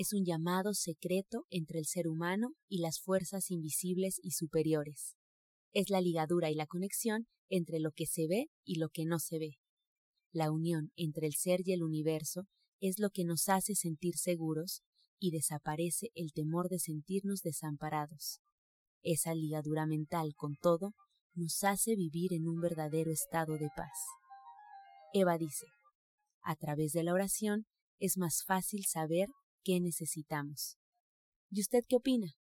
es un llamado secreto entre el ser humano y las fuerzas invisibles y superiores. Es la ligadura y la conexión entre lo que se ve y lo que no se ve. La unión entre el ser y el universo es lo que nos hace sentir seguros y desaparece el temor de sentirnos desamparados. Esa ligadura mental con todo nos hace vivir en un verdadero estado de paz. Eva dice, a través de la oración es más fácil saber qué necesitamos. ¿Y usted qué opina?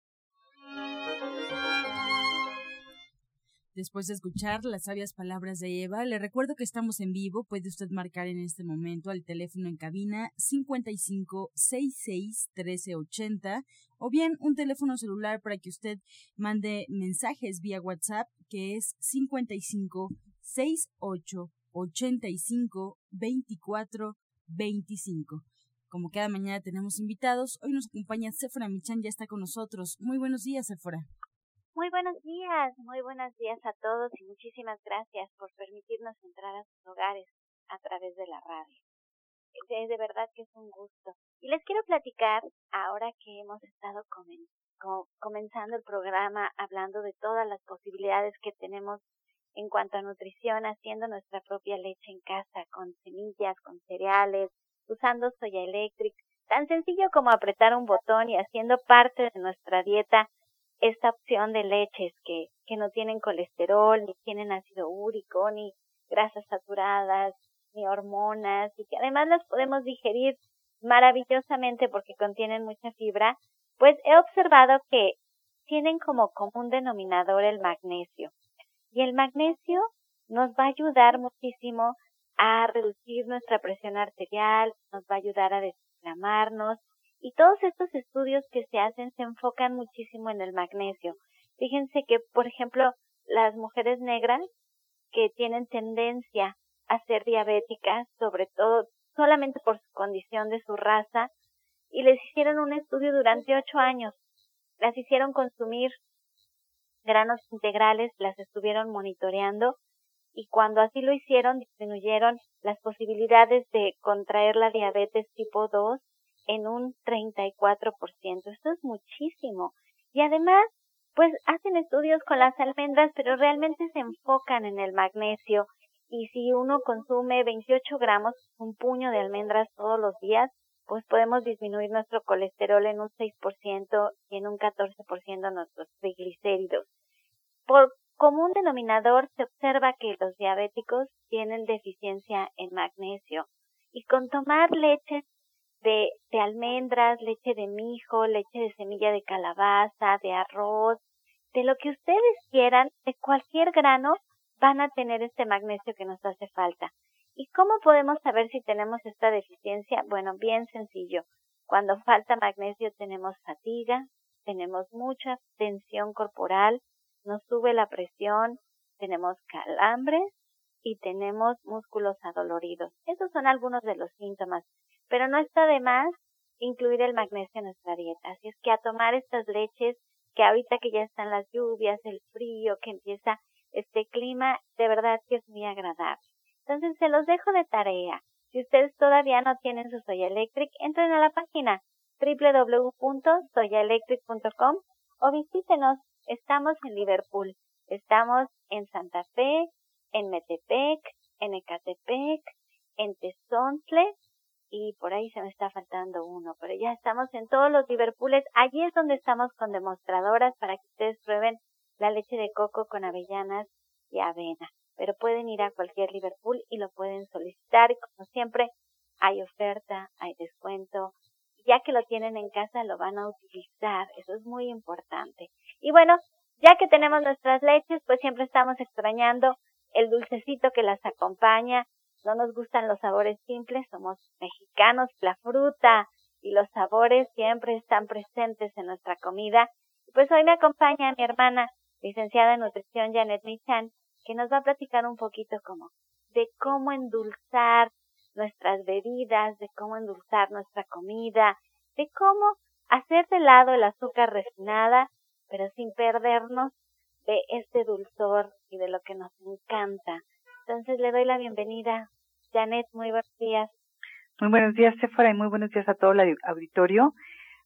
Después de escuchar las sabias palabras de Eva, le recuerdo que estamos en vivo. Puede usted marcar en este momento al teléfono en cabina 5566 1380 o bien un teléfono celular para que usted mande mensajes vía WhatsApp que es 5568 85 24 25. Como cada mañana tenemos invitados, hoy nos acompaña Sephora Michan, ya está con nosotros. Muy buenos días, Sephora. Muy buenos días, muy buenos días a todos y muchísimas gracias por permitirnos entrar a sus hogares a través de la radio. De, de verdad que es un gusto. Y les quiero platicar, ahora que hemos estado comen, co- comenzando el programa hablando de todas las posibilidades que tenemos en cuanto a nutrición, haciendo nuestra propia leche en casa, con semillas, con cereales, usando soya electric, tan sencillo como apretar un botón y haciendo parte de nuestra dieta esta opción de leches que, que no tienen colesterol, ni tienen ácido úrico, ni grasas saturadas, ni hormonas, y que además las podemos digerir maravillosamente porque contienen mucha fibra, pues he observado que tienen como común denominador el magnesio. Y el magnesio nos va a ayudar muchísimo a reducir nuestra presión arterial, nos va a ayudar a desinflamarnos, y todos estos estudios que se hacen se enfocan muchísimo en el magnesio. Fíjense que, por ejemplo, las mujeres negras que tienen tendencia a ser diabéticas, sobre todo solamente por su condición de su raza, y les hicieron un estudio durante ocho años. Las hicieron consumir granos integrales, las estuvieron monitoreando y cuando así lo hicieron disminuyeron las posibilidades de contraer la diabetes tipo 2 en un 34%. Esto es muchísimo. Y además, pues hacen estudios con las almendras, pero realmente se enfocan en el magnesio. Y si uno consume 28 gramos, un puño de almendras todos los días, pues podemos disminuir nuestro colesterol en un 6% y en un 14% nuestros triglicéridos. Por común denominador se observa que los diabéticos tienen deficiencia en magnesio. Y con tomar leche de, de almendras, leche de mijo, leche de semilla de calabaza, de arroz, de lo que ustedes quieran, de cualquier grano, van a tener este magnesio que nos hace falta. ¿Y cómo podemos saber si tenemos esta deficiencia? Bueno, bien sencillo. Cuando falta magnesio tenemos fatiga, tenemos mucha tensión corporal, nos sube la presión, tenemos calambres y tenemos músculos adoloridos. Esos son algunos de los síntomas, pero no está de más incluir el magnesio en nuestra dieta. Así es que a tomar estas leches que ahorita que ya están las lluvias, el frío, que empieza este clima, de verdad que es muy agradable. Entonces se los dejo de tarea. Si ustedes todavía no tienen su Soya Electric, entren a la página www.soyaelectric.com o visítenos. Estamos en Liverpool, estamos en Santa Fe, en Metepec, en Ecatepec, en Tezontle y por ahí se me está faltando uno, pero ya estamos en todos los Liverpooles. Allí es donde estamos con demostradoras para que ustedes prueben la leche de coco con avellanas y avena. Pero pueden ir a cualquier Liverpool y lo pueden solicitar y como siempre hay oferta, hay descuento. Ya que lo tienen en casa lo van a utilizar. Eso es muy importante. Y bueno, ya que tenemos nuestras leches, pues siempre estamos extrañando el dulcecito que las acompaña no nos gustan los sabores simples, somos mexicanos, la fruta y los sabores siempre están presentes en nuestra comida. Pues hoy me acompaña mi hermana, licenciada en nutrición Janet Michan, que nos va a platicar un poquito como de cómo endulzar nuestras bebidas, de cómo endulzar nuestra comida, de cómo hacer de lado el azúcar refinada, pero sin perdernos de este dulzor y de lo que nos encanta, entonces le doy la bienvenida. Janet, muy buenos días. Muy buenos días, Sephora, y muy buenos días a todo el auditorio.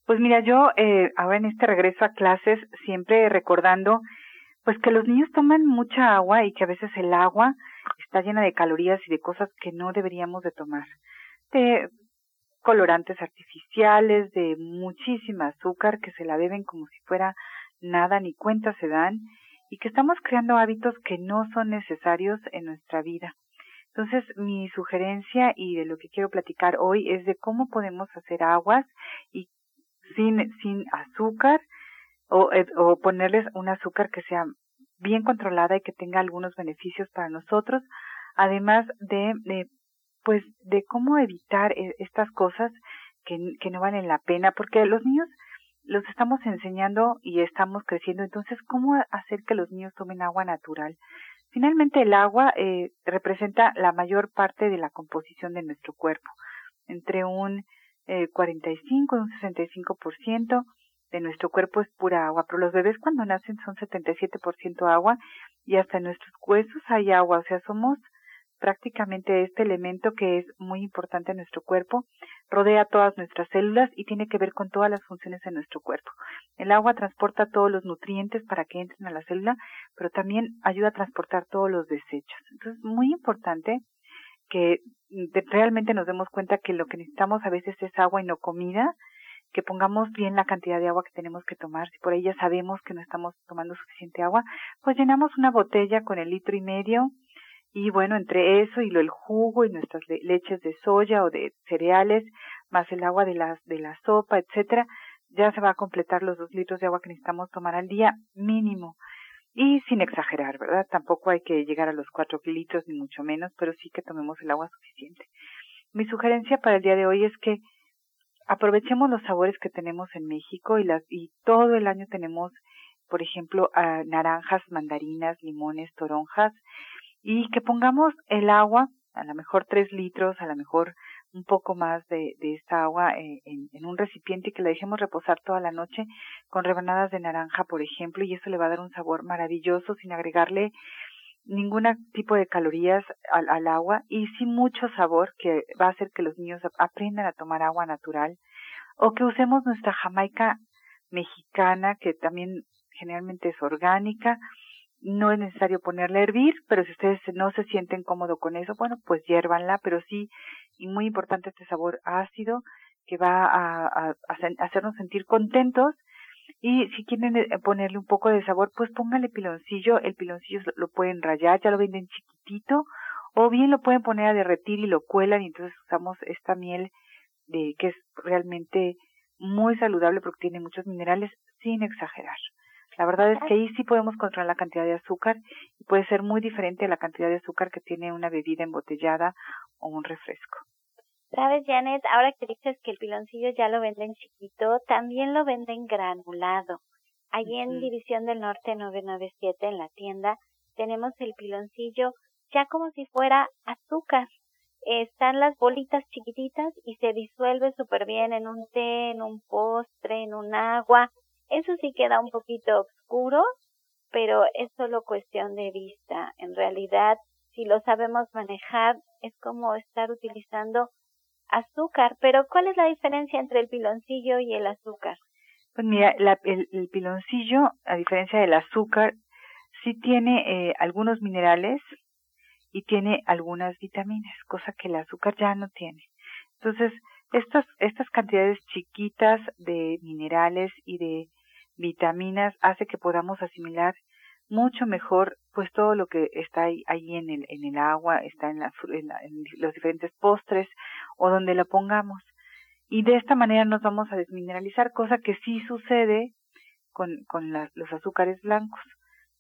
Pues mira, yo eh, ahora en este regreso a clases, siempre recordando, pues que los niños toman mucha agua y que a veces el agua está llena de calorías y de cosas que no deberíamos de tomar. De colorantes artificiales, de muchísima azúcar que se la beben como si fuera nada, ni cuenta se dan y que estamos creando hábitos que no son necesarios en nuestra vida. Entonces, mi sugerencia y de lo que quiero platicar hoy es de cómo podemos hacer aguas y sin, sin azúcar o, eh, o ponerles un azúcar que sea bien controlada y que tenga algunos beneficios para nosotros, además de, de pues, de cómo evitar eh, estas cosas que, que no valen la pena, porque los niños los estamos enseñando y estamos creciendo. Entonces, ¿cómo hacer que los niños tomen agua natural? Finalmente, el agua eh, representa la mayor parte de la composición de nuestro cuerpo, entre un eh, 45 y un 65% de nuestro cuerpo es pura agua, pero los bebés cuando nacen son 77% agua y hasta en nuestros huesos hay agua, o sea, somos prácticamente este elemento que es muy importante en nuestro cuerpo, rodea todas nuestras células y tiene que ver con todas las funciones de nuestro cuerpo. El agua transporta todos los nutrientes para que entren a la célula, pero también ayuda a transportar todos los desechos. Entonces, muy importante que realmente nos demos cuenta que lo que necesitamos a veces es agua y no comida, que pongamos bien la cantidad de agua que tenemos que tomar. Si por ahí ya sabemos que no estamos tomando suficiente agua, pues llenamos una botella con el litro y medio, y bueno, entre eso y lo el jugo y nuestras leches de soya o de cereales, más el agua de la, de la sopa, etcétera, ya se va a completar los dos litros de agua que necesitamos tomar al día mínimo. Y sin exagerar, ¿verdad? Tampoco hay que llegar a los cuatro litros ni mucho menos, pero sí que tomemos el agua suficiente. Mi sugerencia para el día de hoy es que aprovechemos los sabores que tenemos en México y las y todo el año tenemos, por ejemplo, naranjas, mandarinas, limones, toronjas, y que pongamos el agua, a lo mejor tres litros, a lo mejor un poco más de, de esta agua eh, en, un recipiente y que la dejemos reposar toda la noche con rebanadas de naranja, por ejemplo, y eso le va a dar un sabor maravilloso sin agregarle ningún tipo de calorías al, al agua y sí mucho sabor que va a hacer que los niños aprendan a tomar agua natural. O que usemos nuestra jamaica mexicana que también generalmente es orgánica no es necesario ponerla a hervir, pero si ustedes no se sienten cómodos con eso, bueno, pues hiérvanla, pero sí, y muy importante este sabor ácido que va a, hacernos sentir contentos. Y si quieren eh, ponerle un poco de sabor, pues pónganle piloncillo. El piloncillo lo pueden rayar, ya lo venden chiquitito, o bien lo pueden poner a derretir y lo cuelan y entonces usamos esta miel de que es realmente muy saludable porque tiene muchos minerales sin exagerar. La verdad es que ahí sí podemos controlar la cantidad de azúcar y puede ser muy diferente a la cantidad de azúcar que tiene una bebida embotellada o un refresco. Sabes, Janet, ahora que dices que el piloncillo ya lo venden chiquito, también lo venden granulado. Allí en División del Norte 997, en la tienda, tenemos el piloncillo ya como si fuera azúcar. Están las bolitas chiquititas y se disuelve súper bien en un té, en un postre, en un agua. Eso sí queda un poquito oscuro, pero es solo cuestión de vista. En realidad, si lo sabemos manejar, es como estar utilizando azúcar. Pero ¿cuál es la diferencia entre el piloncillo y el azúcar? Pues mira, el, piloncillo, a diferencia del azúcar, sí tiene eh, algunos minerales y tiene algunas vitaminas, cosa que el azúcar ya no tiene. Entonces, estas, estas cantidades chiquitas de minerales y de vitaminas hace que podamos asimilar mucho mejor pues todo lo que está ahí, ahí en, el, en el agua, está en, la, en, los diferentes postres o donde lo pongamos. Y de esta manera nos vamos a desmineralizar, cosa que sí sucede con, con los azúcares blancos.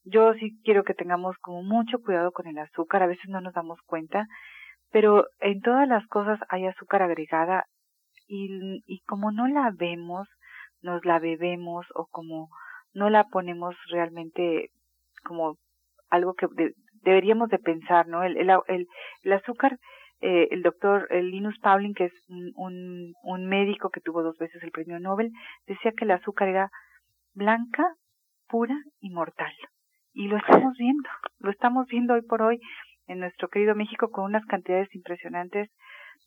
Yo sí quiero que tengamos como mucho cuidado con el azúcar, a veces no nos damos cuenta, pero en todas las cosas hay azúcar agregada y, y como no la vemos, nos la bebemos o como no la ponemos realmente como algo que deberíamos de pensar, ¿no? El, el, el, azúcar, eh, el doctor Linus Pauling, que es un, un, médico que tuvo dos veces el premio Nobel, decía que el azúcar era blanca, pura y mortal. Y lo estamos viendo, lo estamos viendo hoy por hoy en nuestro querido México con unas cantidades impresionantes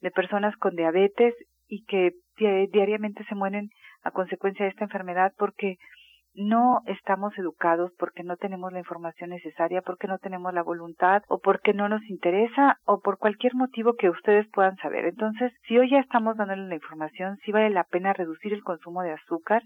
de personas con diabetes y que diariamente se mueren a consecuencia de esta enfermedad porque no estamos educados porque no tenemos la información necesaria, porque no tenemos la voluntad o porque no nos interesa o por cualquier motivo que ustedes puedan saber. Entonces, si hoy ya estamos dándole la información, sí vale la pena reducir el consumo de azúcar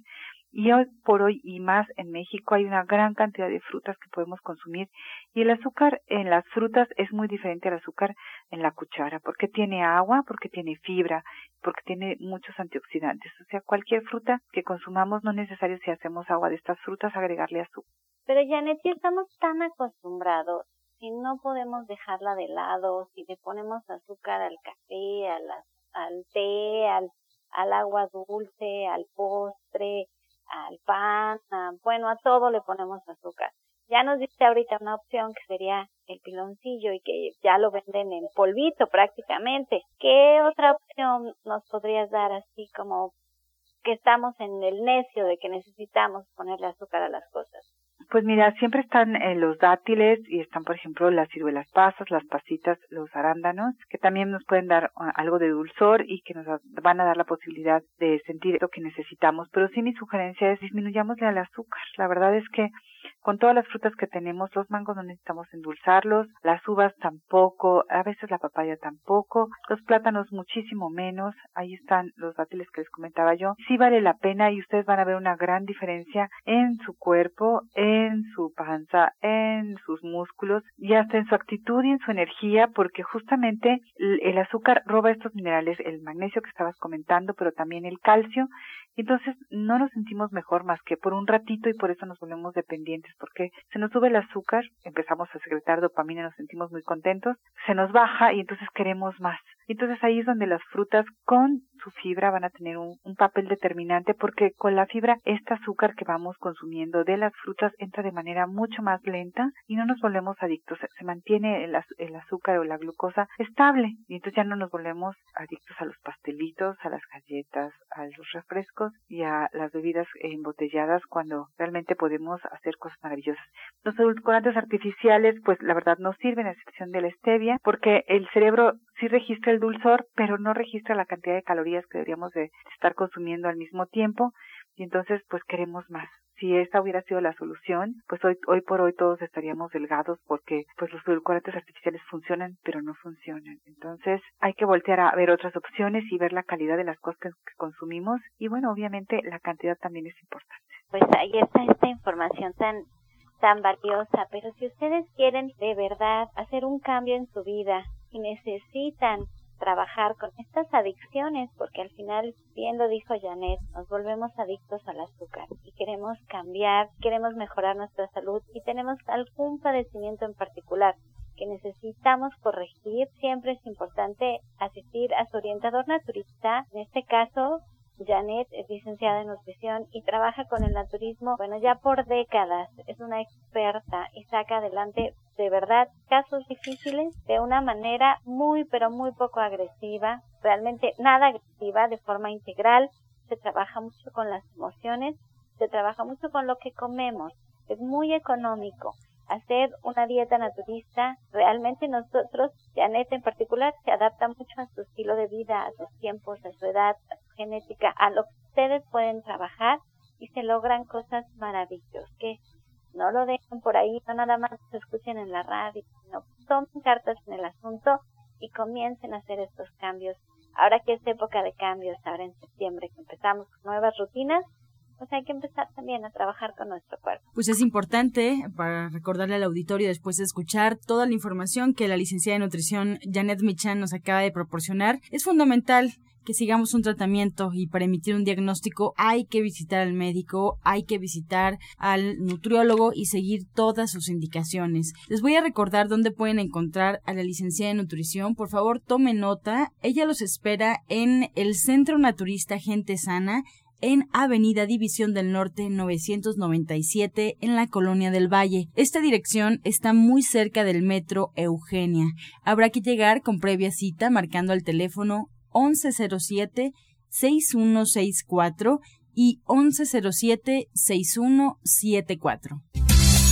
y hoy por hoy y más en México hay una gran cantidad de frutas que podemos consumir y el azúcar en las frutas es muy diferente al azúcar en la cuchara porque tiene agua, porque tiene fibra, porque tiene muchos antioxidantes. O sea, cualquier fruta que consumamos no es necesario si hacemos agua de estas frutas agregarle azúcar. Pero Janet, si estamos tan acostumbrados, si no podemos dejarla de lado, si le ponemos azúcar al café, al té, al, al agua dulce, al postre, al pan, bueno, a todo le ponemos azúcar. Ya nos dice ahorita una opción que sería el piloncillo y que ya lo venden en polvito prácticamente. ¿Qué otra opción nos podrías dar así como que estamos en el necio de que necesitamos ponerle azúcar a las cosas? Pues mira, siempre están eh, los dátiles y están, por ejemplo, las ciruelas pasas, las pasitas, los arándanos, que también nos pueden dar uh, algo de dulzor y que nos van a dar la posibilidad de sentir lo que necesitamos. Pero sí mi sugerencia es disminuyámosle al azúcar. La verdad es que con todas las frutas que tenemos, los mangos no necesitamos endulzarlos, las uvas tampoco, a veces la papaya tampoco, los plátanos muchísimo menos, ahí están los dátiles que les comentaba yo. Sí vale la pena y ustedes van a ver una gran diferencia en su cuerpo, en su panza, en sus músculos y hasta en su actitud y en su energía, porque justamente el azúcar roba estos minerales, el magnesio que estabas comentando, pero también el calcio, entonces no nos sentimos mejor más que por un ratito y por eso nos volvemos dependientes, porque se nos sube el azúcar, empezamos a secretar dopamina, nos sentimos muy contentos, se nos baja y entonces queremos más. Entonces ahí es donde las frutas con su fibra van a tener un, papel determinante porque con la fibra este azúcar que vamos consumiendo de las frutas entra de manera mucho más lenta y no nos volvemos adictos. Se mantiene el, el azúcar o la glucosa estable y entonces ya no nos volvemos adictos a los pastelitos, a las galletas, a los refrescos y a las bebidas embotelladas cuando realmente podemos hacer cosas maravillosas. Los edulcorantes artificiales pues la verdad no sirven a excepción de la stevia porque el cerebro sí registra el dulzor, pero no registra la cantidad de calorías que deberíamos de estar consumiendo al mismo tiempo y entonces pues queremos más. Si esta hubiera sido la solución, pues hoy, hoy por hoy todos estaríamos delgados porque pues los edulcorantes artificiales funcionan, pero no funcionan. Entonces hay que voltear a ver otras opciones y ver la calidad de las cosas que, consumimos y bueno, obviamente la cantidad también es importante. Pues ahí está esta información tan tan valiosa, pero si ustedes quieren de verdad hacer un cambio en su vida y necesitan trabajar con estas adicciones, porque al final, bien lo dijo Janet, nos volvemos adictos al azúcar y queremos cambiar, queremos mejorar nuestra salud y tenemos algún padecimiento en particular que necesitamos corregir, siempre es importante asistir a su orientador naturista, en este caso Janet es licenciada en nutrición y trabaja con el naturismo, bueno, ya por décadas. Es una experta y saca adelante de verdad casos difíciles de una manera muy, pero muy poco agresiva, realmente nada agresiva, de forma integral. Se trabaja mucho con las emociones, se trabaja mucho con lo que comemos. Es muy económico hacer una dieta naturista, realmente nosotros, Janet en particular, se adapta mucho a su estilo de vida, a sus tiempos, a su edad, a su genética, a lo que ustedes pueden trabajar y se logran cosas maravillosas, que no lo dejen por ahí, no nada más se escuchen en la radio, sino tomen cartas en el asunto y comiencen a hacer estos cambios. Ahora que es época de cambios, ahora en septiembre que empezamos nuevas rutinas, pues hay que empezar también a trabajar con nuestro cuerpo. Pues es importante para recordarle al auditorio después de escuchar toda la información que la licenciada de nutrición Janet Michan nos acaba de proporcionar. Es fundamental que sigamos un tratamiento y para emitir un diagnóstico hay que visitar al médico, hay que visitar al nutriólogo y seguir todas sus indicaciones. Les voy a recordar dónde pueden encontrar a la licenciada de nutrición. Por favor, tome nota. Ella los espera en el Centro Naturista Gente Sana en Avenida División del Norte 997 en la Colonia del Valle. Esta dirección está muy cerca del metro Eugenia. Habrá que llegar con previa cita marcando el teléfono 1107 6164 y 1107 6174.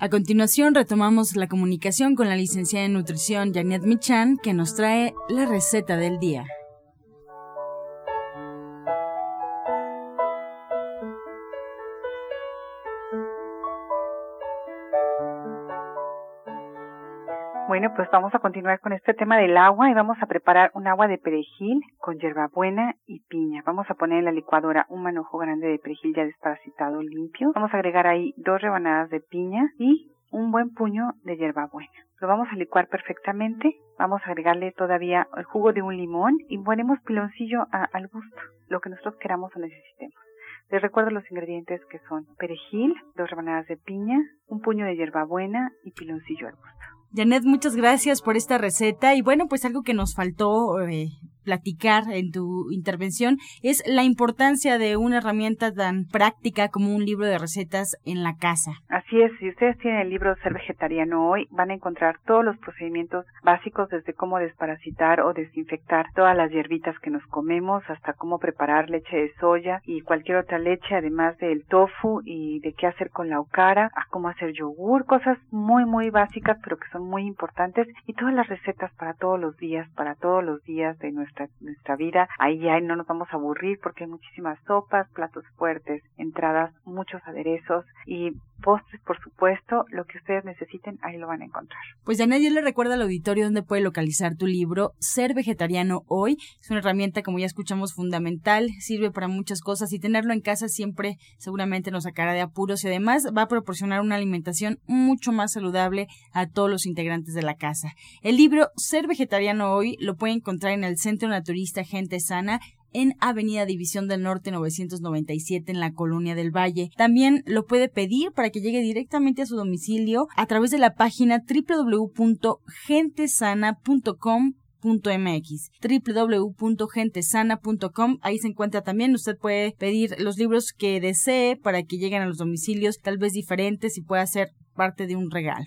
A continuación retomamos la comunicación con la licenciada en nutrición Janet Michan que nos trae la receta del día. Bueno, pues vamos a continuar con este tema del agua y vamos a preparar un agua de perejil con hierbabuena y piña. Vamos a poner en la licuadora un manojo grande de perejil ya desparasitado limpio. Vamos a agregar ahí dos rebanadas de piña y un buen puño de hierbabuena. Lo vamos a licuar perfectamente. Vamos a agregarle todavía el jugo de un limón y ponemos piloncillo al gusto, lo que nosotros queramos o necesitemos. Les recuerdo los ingredientes que son perejil, dos rebanadas de piña, un puño de hierbabuena y piloncillo al gusto. Janet, muchas gracias por esta receta. Y bueno, pues algo que nos faltó eh, platicar en tu intervención es la importancia de una herramienta tan práctica como un libro de recetas en la casa. Así es, si ustedes tienen el libro Ser Vegetariano Hoy, van a encontrar todos los procedimientos básicos desde cómo desparasitar o desinfectar todas las hierbitas que nos comemos hasta cómo preparar leche de soya y cualquier otra leche, además del tofu y de qué hacer con la okara, a cómo hacer yogur, cosas muy muy básicas pero que son muy importantes y todas las recetas para todos los días, para todos los días de nuestra nuestra, vida. Ahí ya no nos vamos a aburrir porque hay muchísimas sopas, platos fuertes, entradas, muchos aderezos y postres, por supuesto, lo que ustedes necesiten, ahí lo van a encontrar. Pues ya nadie le recuerda al auditorio dónde puede localizar tu libro. Ser vegetariano hoy es una herramienta, como ya escuchamos, fundamental, sirve para muchas cosas y tenerlo en casa siempre seguramente nos sacará de apuros y además va a proporcionar una alimentación mucho más saludable a todos los integrantes de la casa. El libro Ser vegetariano hoy lo puede encontrar en el Centro Naturista Gente Sana en Avenida División del Norte 997 en la Colonia del Valle. También lo puede pedir para que llegue directamente a su domicilio a través de la página www.gentesana.com .mx www.gentesana.com ahí se encuentra también usted puede pedir los libros que desee para que lleguen a los domicilios tal vez diferentes y pueda ser parte de un regalo.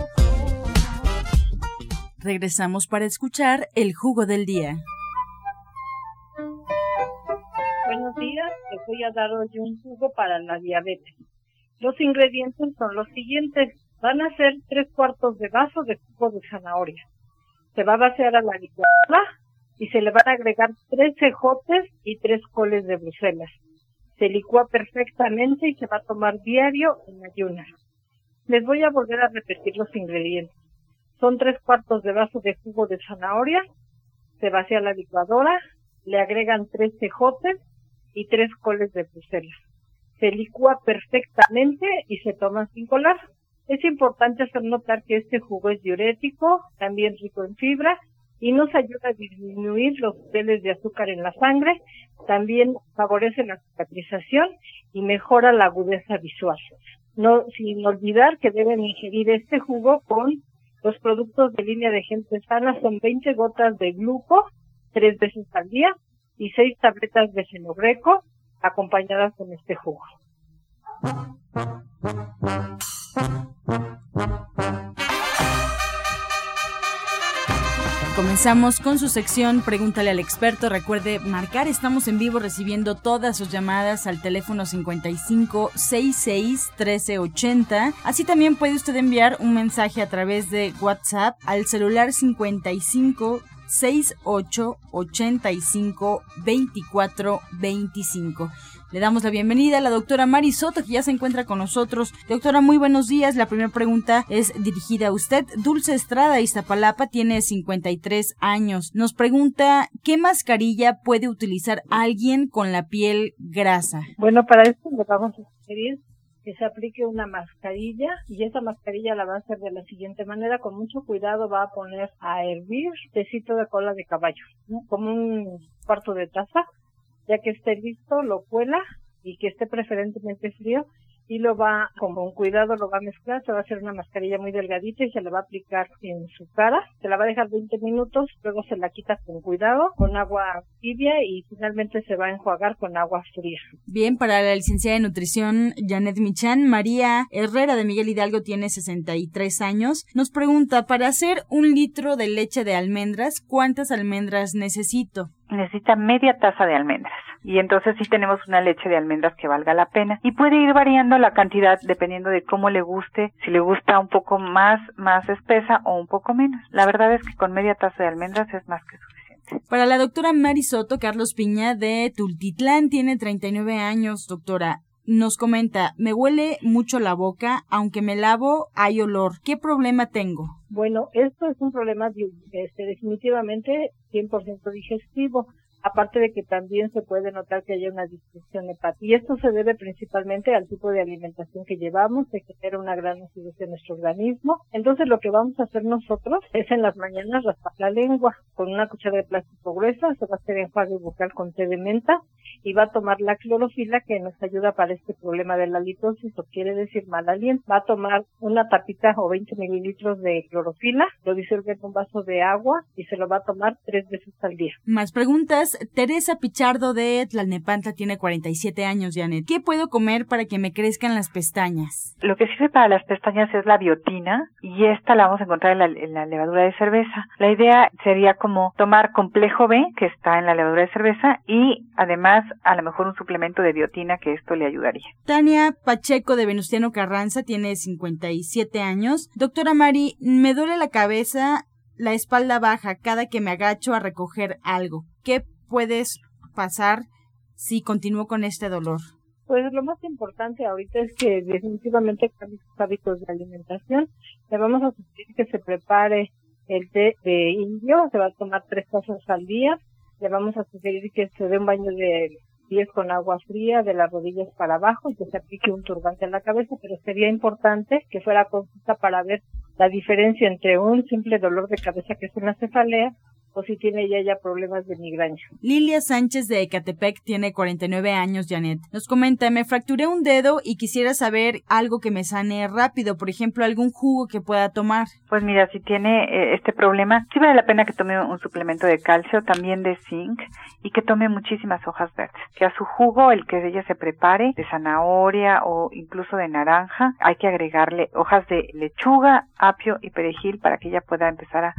Regresamos para escuchar el jugo del día. Buenos días, les voy a dar hoy un jugo para la diabetes. Los ingredientes son los siguientes. Van a ser tres cuartos de vaso de jugo de zanahoria. Se va a vaciar a la licuadora y se le van a agregar tres cejotes y tres coles de Bruselas. Se licúa perfectamente y se va a tomar diario en ayunas. Les voy a volver a repetir los ingredientes. Son tres cuartos de vaso de jugo de zanahoria, se vacía la licuadora, le agregan tres cejotes, y tres coles de Bruselas. Se licúa perfectamente y se toma sin colar. Es importante hacer notar que este jugo es diurético, también rico en fibra y nos ayuda a disminuir los niveles de azúcar en la sangre, también favorece la cicatrización y mejora la agudeza visual. No, sin olvidar que deben ingerir este jugo con los productos de línea de gente sana, son 20 gotas de gluco tres veces al día y seis tabletas de fenogreco acompañadas con este jugo. Comenzamos con su sección Pregúntale al experto. Recuerde marcar, estamos en vivo recibiendo todas sus llamadas al teléfono 55 66 1380. Así también puede usted enviar un mensaje a través de WhatsApp al celular 55 68 85 24 25. Le damos la bienvenida a la doctora Mari Soto, que ya se encuentra con nosotros. Doctora, muy buenos días. La primera pregunta es dirigida a usted. Dulce Estrada Iztapalapa tiene 53 años. Nos pregunta, ¿qué mascarilla puede utilizar alguien con la piel grasa? Bueno, para esto le vamos a sugerir que se aplique una mascarilla y esa mascarilla la va a hacer de la siguiente manera, con mucho cuidado va a poner a hervir tecito de cola de caballo, como un cuarto de taza, ya que esté listo lo cuela y que esté preferentemente frío y lo va, con cuidado, lo va a mezclar, se va a hacer una mascarilla muy delgadita y se la va a aplicar en su cara, se la va a dejar 20 minutos, luego se la quita con cuidado, con agua tibia y finalmente se va a enjuagar con agua fría. Bien, para la licenciada de nutrición Janet Michan, María Herrera de Miguel Hidalgo tiene 63 años, nos pregunta, para hacer un litro de leche de almendras, ¿cuántas almendras necesito? Necesita media taza de almendras. Y entonces sí tenemos una leche de almendras que valga la pena. Y puede ir variando la cantidad dependiendo de cómo le guste, si le gusta un poco más, más espesa o un poco menos. La verdad es que con media taza de almendras es más que suficiente. Para la doctora Marisoto, Carlos Piña de Tultitlán tiene 39 años, doctora. Nos comenta, me huele mucho la boca, aunque me lavo hay olor. ¿Qué problema tengo? Bueno, esto es un problema este, definitivamente 100% digestivo aparte de que también se puede notar que hay una disfunción hepática. Y esto se debe principalmente al tipo de alimentación que llevamos, que genera una gran acidez en nuestro organismo. Entonces lo que vamos a hacer nosotros es en las mañanas raspar la lengua con una cuchara de plástico gruesa, se va a hacer enjuague bucal con té de menta y va a tomar la clorofila que nos ayuda para este problema de la litosis o quiere decir mal aliento. Va a tomar una tapita o 20 mililitros de clorofila, lo disuelve en un vaso de agua y se lo va a tomar tres veces al día. Más preguntas Teresa Pichardo de Tlalnepantla tiene 47 años, Janet. ¿Qué puedo comer para que me crezcan las pestañas? Lo que sirve para las pestañas es la biotina y esta la vamos a encontrar en la, levadura de cerveza. La idea sería como tomar complejo B, que está en la levadura de cerveza, y además a lo mejor un suplemento de biotina que esto le ayudaría. Tania Pacheco de Venustiano Carranza tiene 57 años. Doctora Mari, me duele la cabeza, la espalda baja cada que me agacho a recoger algo. ¿Qué puedes pasar si continúo con este dolor? Pues lo más importante ahorita es que definitivamente cambie sus hábitos de alimentación. Le vamos a sugerir que se prepare el té de indio, se va a tomar tres tazas al día. Le vamos a sugerir que se dé un baño de pies con agua fría de las rodillas para abajo y que se aplique un turbante en la cabeza, pero sería importante que fuera consulta para ver la diferencia entre un simple dolor de cabeza que es una cefalea o si tiene ya ya problemas de migraña. Lilia Sánchez de Ecatepec tiene 49 años, Janet. Nos comenta, me fracturé un dedo y quisiera saber algo que me sane rápido, por ejemplo, algún jugo que pueda tomar. Pues mira, si tiene eh, este problema, sí vale la pena que tome un suplemento de calcio, también de zinc y que tome muchísimas hojas verdes. Que a su jugo, el que ella se prepare, de zanahoria o incluso de naranja, hay que agregarle hojas de lechuga, apio y perejil para que ella pueda empezar a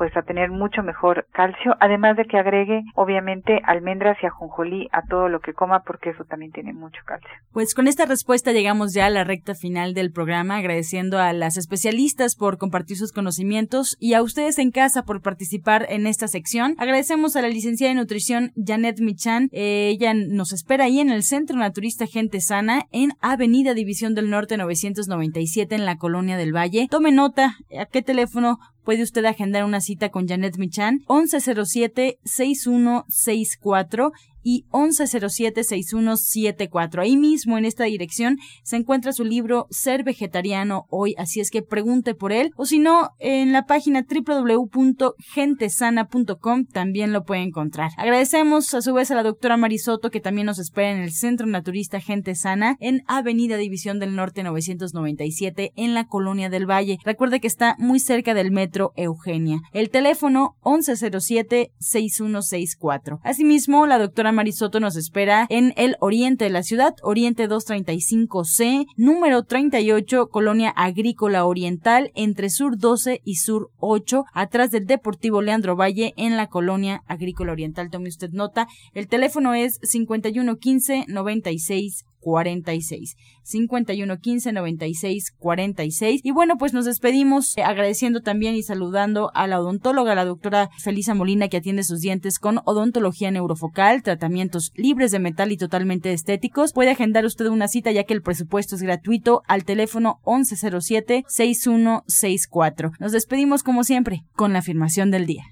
pues a tener mucho mejor calcio, además de que agregue obviamente almendras y ajonjolí a todo lo que coma porque eso también tiene mucho calcio. Pues con esta respuesta llegamos ya a la recta final del programa, agradeciendo a las especialistas por compartir sus conocimientos y a ustedes en casa por participar en esta sección. Agradecemos a la licenciada de nutrición Janet Michan, ella nos espera ahí en el Centro Naturista Gente Sana en Avenida División del Norte 997 en la Colonia del Valle. Tome nota, ¿a qué teléfono puede usted agendar una cita con Janet Michan 1107-6164 y 1107-6174. Ahí mismo en esta dirección se encuentra su libro Ser Vegetariano Hoy, así es que pregunte por él o si no, en la página www.gentesana.com también lo puede encontrar. Agradecemos a su vez a la doctora Marisoto que también nos espera en el Centro Naturista Gente Sana en Avenida División del Norte 997 en la Colonia del Valle. Recuerde que está muy cerca del metro Eugenia. El teléfono 1107-6164. Asimismo, la doctora Marisoto nos espera en el oriente de la ciudad, Oriente 235C, número 38, Colonia Agrícola Oriental, entre Sur 12 y Sur 8, atrás del Deportivo Leandro Valle, en la Colonia Agrícola Oriental. Tome usted nota. El teléfono es 5115 96 46 51 15 96 46 y bueno pues nos despedimos eh, agradeciendo también y saludando a la odontóloga la doctora Felisa Molina que atiende sus dientes con odontología neurofocal tratamientos libres de metal y totalmente estéticos. Puede agendar usted una cita ya que el presupuesto es gratuito al teléfono 1107 6164 nos despedimos como siempre con la afirmación del día.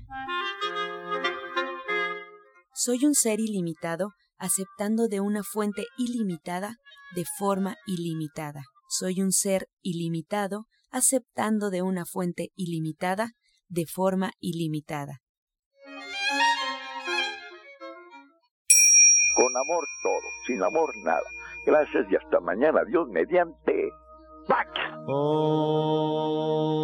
Soy un ser ilimitado aceptando de una fuente ilimitada de forma ilimitada. Soy un ser ilimitado, aceptando de una fuente ilimitada de forma ilimitada. Con amor todo, sin amor nada. Gracias y hasta mañana. Dios mediante. ¡Pax! Oh.